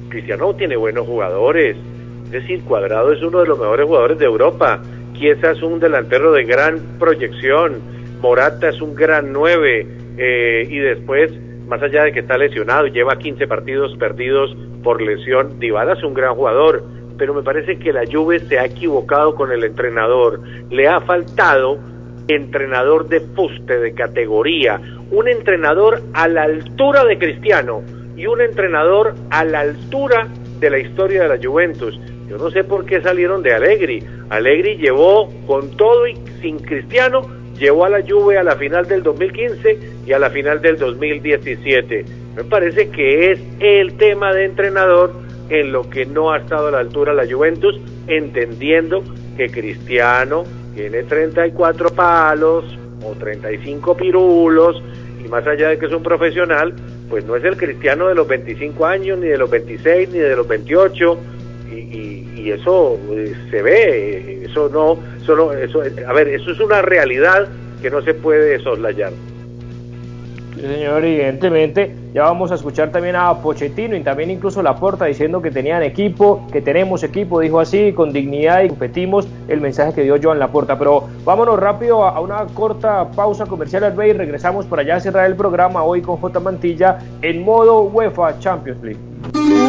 Cristiano tiene buenos jugadores. Es decir, Cuadrado es uno de los mejores jugadores de Europa. Chiesa es un delantero de gran proyección, Morata es un gran 9 eh, y después, más allá de que está lesionado lleva 15 partidos perdidos por lesión, Dybala es un gran jugador, pero me parece que la Juve se ha equivocado con el entrenador, le ha faltado entrenador de fuste, de categoría, un entrenador a la altura de Cristiano y un entrenador a la altura de la historia de la Juventus. Yo no sé por qué salieron de Allegri. Allegri llevó con todo y sin Cristiano, llevó a la Juve a la final del 2015 y a la final del 2017. Me parece que es el tema de entrenador en lo que no ha estado a la altura la Juventus, entendiendo que Cristiano tiene 34 palos o 35 pirulos y más allá de que es un profesional, pues no es el Cristiano de los 25 años, ni de los 26, ni de los 28 y, eso eh, se ve, eso no, solo eso, a ver, eso es una realidad que no se puede soslayar. Sí, señor, evidentemente. Ya vamos a escuchar también a Pochettino y también incluso Laporta diciendo que tenían equipo, que tenemos equipo, dijo así, con dignidad y competimos el mensaje que dio Joan Laporta. Pero vámonos rápido a, una corta pausa comercial y regresamos para allá a cerrar el programa hoy con J Mantilla en modo UEFA Champions League.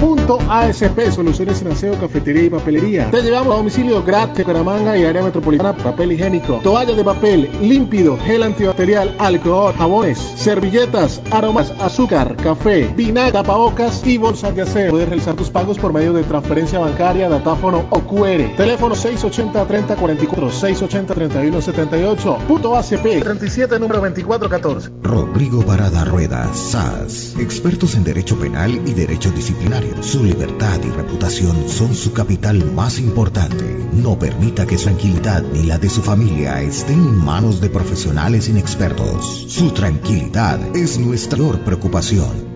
Punto ASP, soluciones en aseo, cafetería y papelería. Te llevamos a domicilio gratis, Caramanga y área metropolitana, papel higiénico, toalla de papel, límpido, gel antibacterial, alcohol, jabones, servilletas, aromas, azúcar, café, vinagre, tapabocas y bolsas de aseo. Puedes realizar tus pagos por medio de transferencia bancaria, datáfono o QR. Teléfono 680-3044, 680-3178. Punto ACP, 37, número 2414. Rodrigo Barada Rueda, SAS. Expertos en Derecho Penal y Derecho Disciplinario. Su libertad y reputación son su capital más importante. No permita que su tranquilidad ni la de su familia estén en manos de profesionales inexpertos. Su tranquilidad es nuestra mayor preocupación.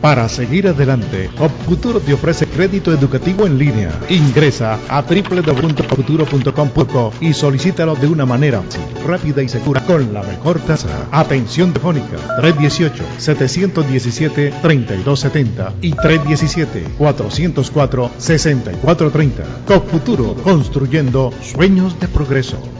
Para seguir adelante, Opfuturo te ofrece crédito educativo en línea. Ingresa a www.opfuturo.com.co y solicítalo de una manera rápida y segura con la mejor tasa. Atención telefónica 318-717-3270 y 317-404-6430. Copfuturo, construyendo sueños de progreso.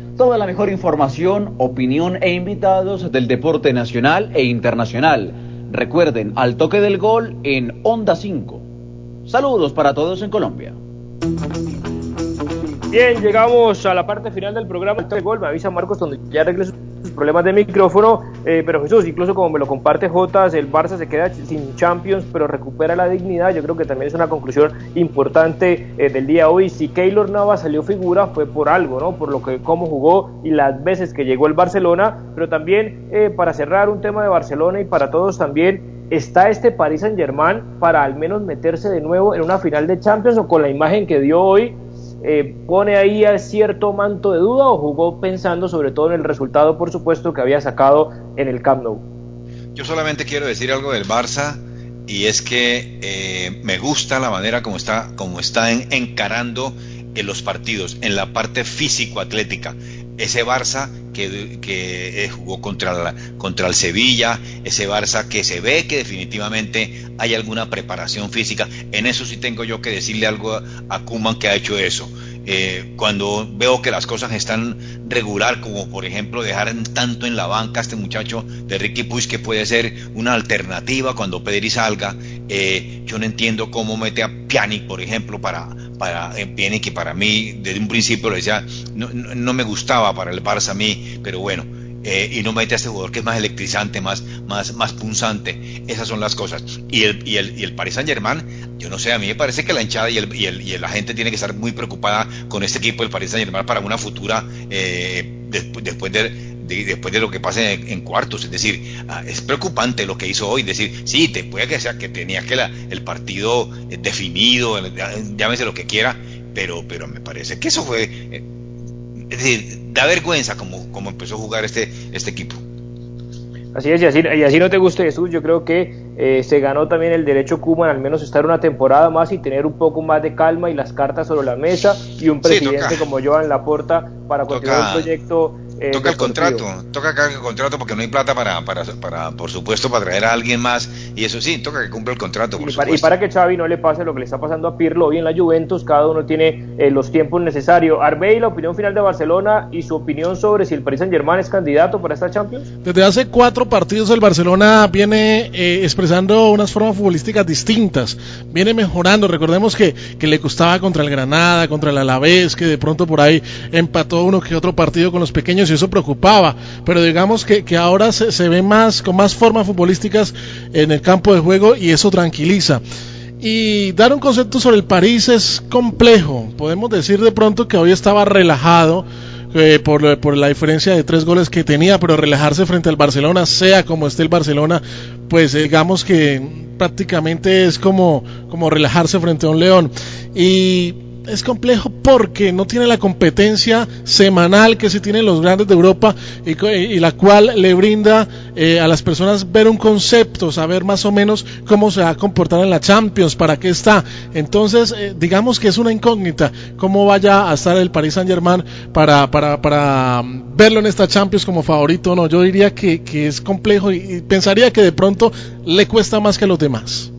toda la mejor información, opinión e invitados del deporte nacional e internacional. Recuerden, al toque del gol en Onda 5. Saludos para todos en Colombia. Bien, llegamos a la parte final del programa. El gol me avisa Marcos donde ya arregle sus problemas de micrófono. Eh, pero Jesús, incluso como me lo comparte Jotas, el Barça se queda sin Champions, pero recupera la dignidad. Yo creo que también es una conclusión importante eh, del día hoy. Si Keylor Navas salió figura fue por algo, ¿no? Por lo que cómo jugó y las veces que llegó el Barcelona. Pero también eh, para cerrar un tema de Barcelona y para todos también está este Paris Saint Germain para al menos meterse de nuevo en una final de Champions o con la imagen que dio hoy eh, pone ahí cierto manto de duda o jugó pensando sobre todo en el resultado, por supuesto, que había sacado en el Camp Nou? Yo solamente quiero decir algo del Barça y es que eh, me gusta la manera como está, como está encarando en los partidos, en la parte físico-atlética. Ese Barça que, eh, jugó contra, contra el Sevilla, ese Barça que se ve que definitivamente hay alguna preparación física. En eso sí tengo yo que decirle algo a, a Kuman que ha hecho eso. Eh, cuando veo que las cosas están regular, como por ejemplo dejar tanto en la banca a este muchacho de Ricky Puig que puede ser una alternativa cuando Pedri salga, eh, yo no entiendo cómo mete a Pjanic, por ejemplo, para, para en Pjanic, que para mí desde un principio decía, no, no, no me gustaba para el Barça a mí, pero bueno, eh, y no mete a este jugador que es más electrizante, más, más, más punzante. Esas son las cosas. Y el, y el, y el Paris Saint Germain, yo no sé, a mí me parece que la hinchada y, el, y, el, y la gente tiene que estar muy preocupada con este equipo del Paris Saint Germain para una futura, eh, después de, de, después de lo que pase en, en cuartos. Es decir, uh, es preocupante lo que hizo hoy. Es decir, sí, te puede que sea que tenía que la, el partido definido, llámese lo que quiera, pero, pero me parece que eso fue. Eh, es decir, da vergüenza como, como empezó a jugar este, este equipo. Así es, y así, y así no te guste Jesús, yo creo que eh, se ganó también el derecho Kuman al menos estar una temporada más y tener un poco más de calma y las cartas sobre la mesa y un presidente sí, como Joan Laporta para continuar toca, el proyecto. Eh, toca el contrato, toca acá el contrato porque no hay plata para, para, para, por supuesto, para traer a alguien más y eso sí, toca que cumpla el contrato. Por y, para, y, para, que Xavi no le pase lo que le está pasando a Pirlo hoy en la Juventus, cada uno tiene eh, los tiempos necesarios. Arbey, la opinión final de Barcelona y su opinión sobre si el Paris Saint Germain es candidato para esta Champions. Desde hace cuatro partidos el Barcelona viene eh, expresando unas formas futbolísticas distintas, viene mejorando. Recordemos que, que le costaba contra el Granada, contra el Alavés, que de pronto por ahí empató uno que otro partido con los pequeños eso preocupaba. Pero digamos que, que ahora se, se ve más con más formas futbolísticas en el campo de juego y eso tranquiliza. Y dar un concepto sobre el París es complejo. Podemos decir de pronto que hoy estaba relajado eh, por, por la diferencia de tres goles que tenía, pero relajarse frente al Barcelona, sea como esté el Barcelona, pues digamos que prácticamente es como, como relajarse frente a un león. Y es complejo porque no tiene la competencia semanal que sí tienen los grandes de Europa y, la cual le brinda eh, a las personas ver un concepto, saber más o menos cómo se va a comportar en la Champions, para qué está. Entonces, eh, digamos que es una incógnita cómo vaya a estar el Paris Saint Germain para, para, para mm, verlo en esta Champions como favorito. No, yo diría que, que es complejo y pensaría que de pronto le cuesta más que a los demás.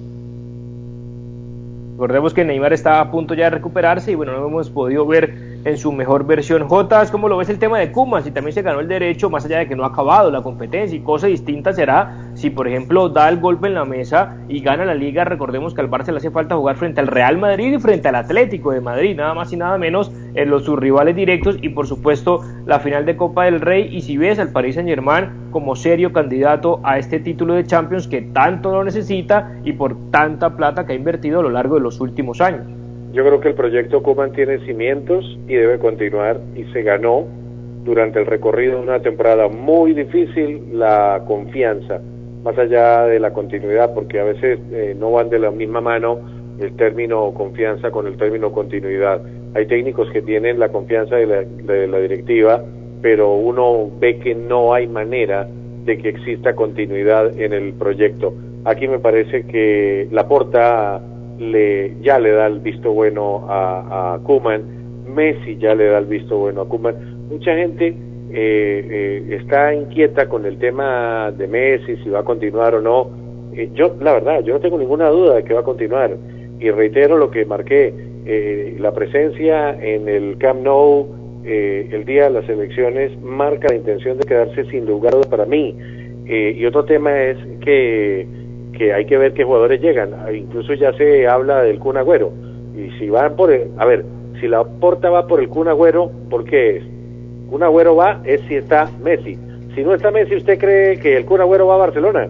Recordemos que Neymar está a punto ya de recuperarse y bueno, no hemos podido ver en su mejor versión. J, ¿cómo lo ves el tema de Kuman? Si también se ganó el derecho, más allá de que no ha acabado la competencia, y cosa distinta será si, por ejemplo, da el golpe en la mesa y gana la liga. Recordemos que al Barça le hace falta jugar frente al Real Madrid y frente al Atlético de Madrid, nada más y nada menos en los sus rivales directos y, por supuesto, la final de Copa del Rey. Y si ves al Paris Saint Germain como serio candidato a este título de Champions que tanto lo necesita y por tanta plata que ha invertido a lo largo de los últimos años. Yo creo que el proyecto Kuman tiene cimientos y debe continuar y se ganó durante el recorrido de una temporada muy difícil la confianza, más allá de la continuidad, porque a veces eh, no van de la misma mano el término confianza con el término continuidad. Hay técnicos que tienen la confianza de la, de la directiva, pero uno ve que no hay manera de que exista continuidad en el proyecto. Aquí me parece que la porta le, ya le da el visto bueno a, a Kuman, Messi ya le da el visto bueno a Kuman. Mucha gente eh, eh, está inquieta con el tema de Messi, si va a continuar o no. Eh, yo, la verdad, yo no tengo ninguna duda de que va a continuar. Y reitero lo que marqué, la presencia en el Camp Nou el día de las elecciones marca la intención de quedarse sin lugar para mí. y otro tema es que que hay que ver qué jugadores llegan. Incluso ya se habla del Kun Agüero. Y si van por el, a ver, si la porta va por el Kun Agüero, ¿por qué es? Kun Agüero va es si está Messi. Si no está Messi, ¿usted cree que el Kun Agüero va a Barcelona?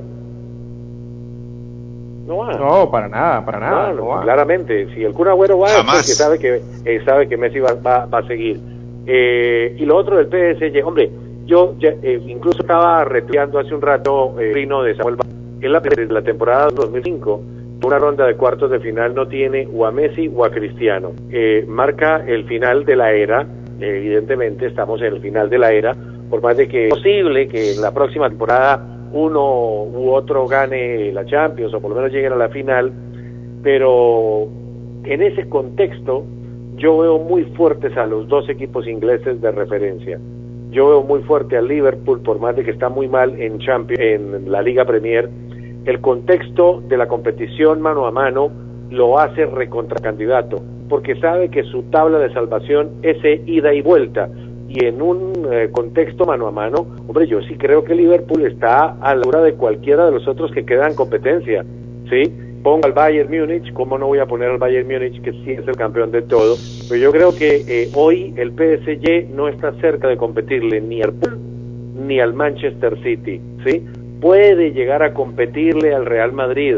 No va. No, para nada, para nada. No, Claramente, si el Kun Agüero va es porque sabe que, eh, sabe que Messi va, va, a seguir. Eh, y lo otro del PSG, hombre, yo eh, incluso estaba retuiteando hace un rato eh, Rino de Samuel en la, la temporada 2005 una ronda de cuartos de final no tiene o a Messi o a Cristiano. Eh, marca el final de la era, evidentemente estamos en el final de la era, por más de que es posible que en la próxima temporada uno u otro gane la Champions o por lo menos lleguen a la final, pero en ese contexto yo veo muy fuertes a los dos equipos ingleses de referencia. Yo veo muy fuerte al Liverpool, por más de que está muy mal en Champions, en la Liga Premier, el contexto de la competición mano a mano lo hace recontracandidato, porque sabe que su tabla de salvación es ida y vuelta. Y en un eh, contexto mano a mano, hombre, yo sí creo que Liverpool está a la altura de cualquiera de los otros que quedan en competencia, ¿sí? Pongo al Bayern Múnich, ¿cómo no voy a poner al Bayern Múnich, que sí es el campeón de todo? Pero yo creo que eh, hoy el PSG no está cerca de competirle ni al ni al Manchester City, ¿sí? Puede llegar a competirle al Real Madrid.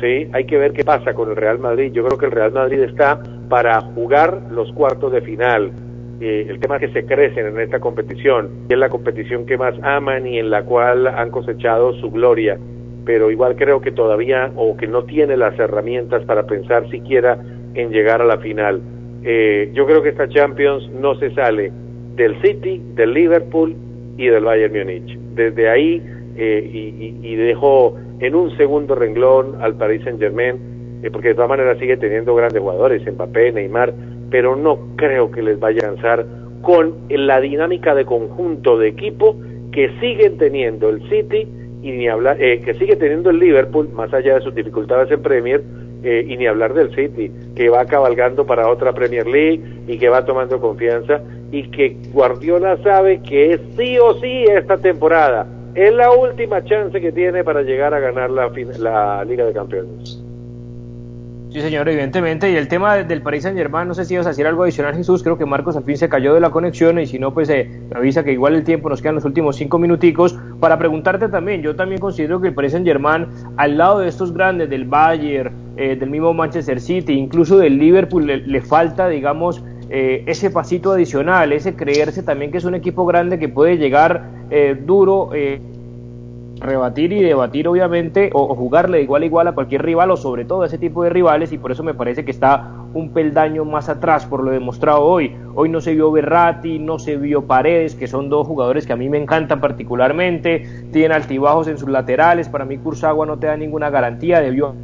¿sí? Hay que ver qué pasa con el Real Madrid. Yo creo que el Real Madrid está para jugar los cuartos de final. Eh, el tema es que se crecen en esta competición. Es la competición que más aman y en la cual han cosechado su gloria. Pero igual creo que todavía o que no tiene las herramientas para pensar siquiera en llegar a la final. Eh, yo creo que esta Champions no se sale del City, del Liverpool y del Bayern Múnich. Desde ahí eh, y, y, dejó en un segundo renglón al Paris Saint Germain, eh, porque de todas maneras sigue teniendo grandes jugadores, Mbappé, Neymar, pero no creo que les vaya a alcanzar con la dinámica de conjunto de equipo que siguen teniendo el City y ni hablar, eh, que sigue teniendo el Liverpool, más allá de sus dificultades en Premier, y ni hablar del City, que va cabalgando para otra Premier League y que va tomando confianza y que Guardiola sabe que es sí o sí esta temporada es la última chance que tiene para llegar a ganar la, Liga de Campeones. Sí, señor, evidentemente. Y el tema del Paris Saint Germain, no sé si ibas a decir algo adicional, Jesús. Creo que Marcos al fin se cayó de la conexión y si no, pues eh, me avisa que igual el tiempo nos quedan los últimos cinco minuticos para preguntarte también. Yo también considero que el Paris Saint Germain, al lado de estos grandes, del Bayern, eh, del mismo Manchester City, incluso del Liverpool, le, falta, digamos, eh, ese pasito adicional, ese creerse también que es un equipo grande que puede llegar eh, duro. Eh, rebatir y debatir obviamente o, jugarle de igual a igual a cualquier rival o sobre todo a ese tipo de rivales y por eso me parece que está un peldaño más atrás por lo demostrado hoy. Hoy no se vio Berrati, no se vio Paredes, que son dos jugadores que a mí me encantan particularmente, tienen altibajos en sus laterales, para mí Cursagua no te da ninguna garantía, debió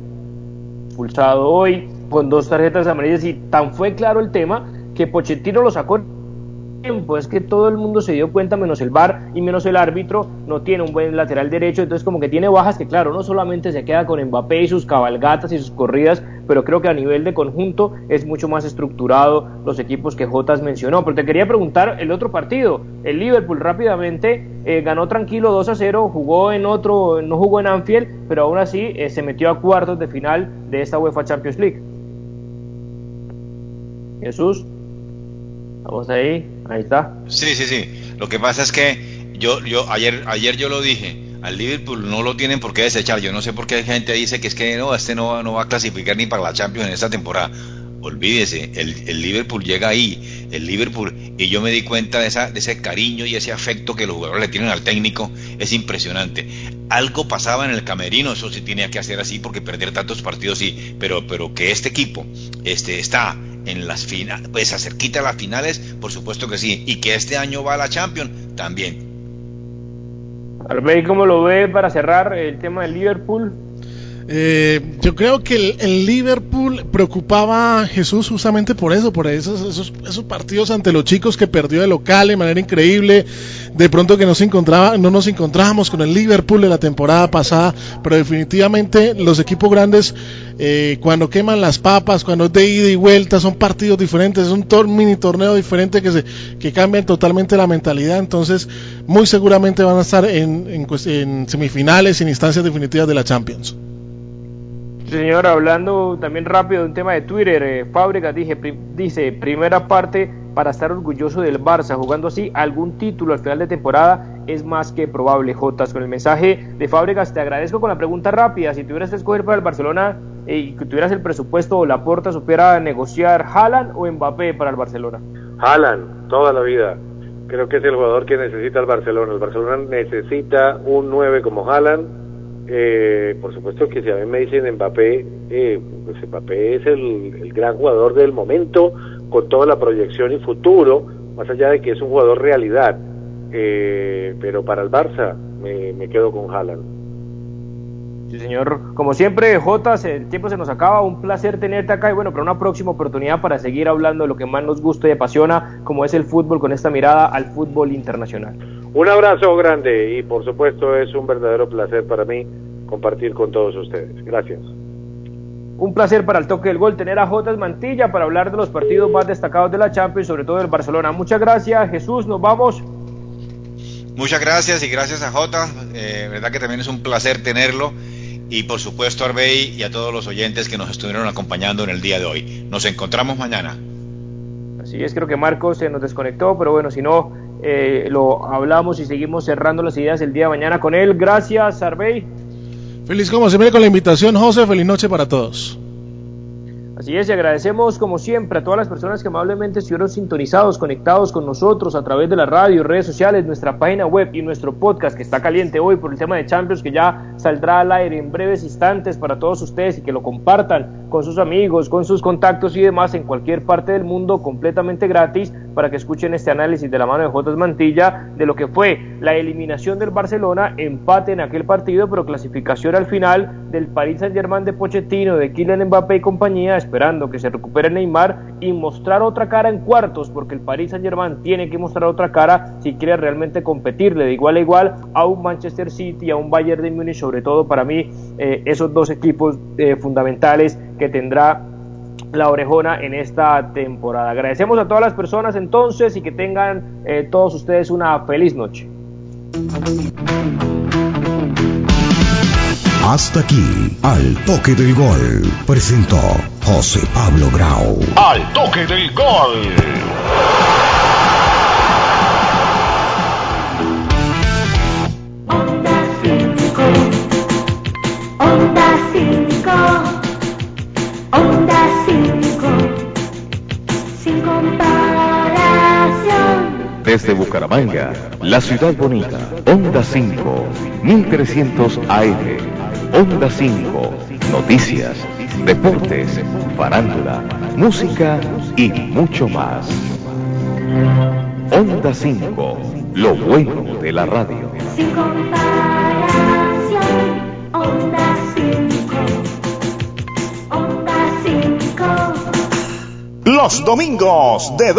expulsado hoy con dos tarjetas amarillas y tan fue claro el tema que Pochettino lo sacó tiempo, es que todo el mundo se dio cuenta, menos el VAR y menos el árbitro, no tiene un buen lateral derecho, entonces como que tiene bajas que claro, no solamente se queda con Mbappé y sus cabalgatas y sus corridas, pero creo que a nivel de conjunto es mucho más estructurado los equipos que Jotas mencionó. Pero te quería preguntar el otro partido, el Liverpool rápidamente eh, ganó tranquilo 2 a 0, jugó en otro, no jugó en Anfield, pero aún así eh, se metió a cuartos de final de esta UEFA Champions League. Jesús. Vamos ahí, ahí está. Sí, sí, sí. Lo que pasa es que yo, yo ayer, ayer yo lo dije, al Liverpool no lo tienen por qué desechar. Yo no sé por qué gente dice que es que no, este no, no va a clasificar ni para la Champions en esta temporada. Olvídese, el, el, Liverpool llega ahí, el Liverpool, y yo me di cuenta de, esa, de ese cariño y ese afecto que los jugadores le tienen al técnico, es impresionante. Algo pasaba en el camerino, eso sí tenía que hacer así porque perder tantos partidos sí, pero, pero que este equipo este, está en las finales, pues acerquita a las finales, por supuesto que sí, y que este año va a la Champions, también. Arbey, ¿cómo lo ve para cerrar el tema del Liverpool? Eh, yo creo que el, el, Liverpool preocupaba a Jesús justamente por eso, por esos, esos, esos, partidos ante los chicos que perdió de local de manera increíble. De pronto que no, se encontraba, no nos encontrábamos con el Liverpool de la temporada pasada, pero definitivamente los equipos grandes, eh, cuando queman las papas, cuando es de ida y vuelta, son partidos diferentes, es un mini torneo diferente que, se, que cambian totalmente la mentalidad. Entonces, muy seguramente van a estar en, en, en semifinales, en instancias definitivas de la Champions. Señor, hablando también rápido de un tema de Twitter, eh, Fábricas dije, dice, primera parte para estar orgulloso del Barça, jugando así algún título al final de temporada es más que probable, Jotas. Con el mensaje de Fábricas, te agradezco con la pregunta rápida, si tuvieras que escoger para el Barcelona eh, y que tuvieras el presupuesto o la porta, supiera negociar Haaland o Mbappé para el Barcelona. Haaland, toda la vida. Creo que es el jugador que necesita el Barcelona. El Barcelona necesita un 9 como Haaland eh, por supuesto que si a mí me dicen Mbappé, eh, pues Mbappé es el, gran jugador del momento, con toda la proyección y futuro, más allá de que es un jugador realidad. Eh, pero para el Barça me, quedo con Haaland. Sí, señor. Como siempre, Jota, el tiempo se nos acaba. Un placer tenerte acá y bueno, para una próxima oportunidad para seguir hablando de lo que más nos gusta y apasiona, como es el fútbol, con esta mirada al fútbol internacional. Un abrazo grande y por supuesto es un verdadero placer para mí compartir con todos ustedes. Gracias. Un placer para el toque del gol tener a Jotas Mantilla para hablar de los partidos más destacados de la Champions, sobre todo del Barcelona. Muchas gracias, Jesús. Nos vamos. Muchas gracias y gracias a Jota. Eh, verdad que también es un placer tenerlo. Y por supuesto a Arbey y a todos los oyentes que nos estuvieron acompañando en el día de hoy. Nos encontramos mañana. Así es, creo que Marcos se nos desconectó, pero bueno, si no, eh, lo hablamos y seguimos cerrando las ideas el día de mañana con él. Gracias, Arbey. Feliz como siempre con la invitación, José. Feliz noche para todos. Así es, y agradecemos como siempre a todas las personas que amablemente estuvieron sintonizados, conectados con nosotros a través de la radio, redes sociales, nuestra página web y nuestro podcast que está caliente hoy por el tema de Champions que ya saldrá al aire en breves instantes para todos ustedes y que lo compartan con sus amigos, con sus contactos y demás en cualquier parte del mundo completamente gratis para que escuchen este análisis de la mano de Jotas Mantilla de lo que fue la eliminación del Barcelona, empate en aquel partido, pero clasificación al final del Paris Saint-Germain de Pochettino, de Kylian Mbappé y compañía esperando que se recupere Neymar y mostrar otra cara en cuartos, porque el Paris Saint Germain tiene que mostrar otra cara si quiere realmente competirle de igual a igual a un Manchester City, a un Bayern de Múnich, sobre todo para mí eh, esos dos equipos eh, fundamentales que tendrá la orejona en esta temporada. Agradecemos a todas las personas entonces y que tengan eh, todos ustedes una feliz noche. Hasta aquí, al toque del gol, presentó José Pablo Grau. Al toque del gol. Onda 5. Onda 5. Onda 5. 5 Desde Bucaramanga, la ciudad bonita, Onda 5, 1300 AM. Onda 5, noticias, deportes, farándula, música y mucho más. Onda 5, lo bueno de la radio. Sin comparación, Onda 5. Los domingos de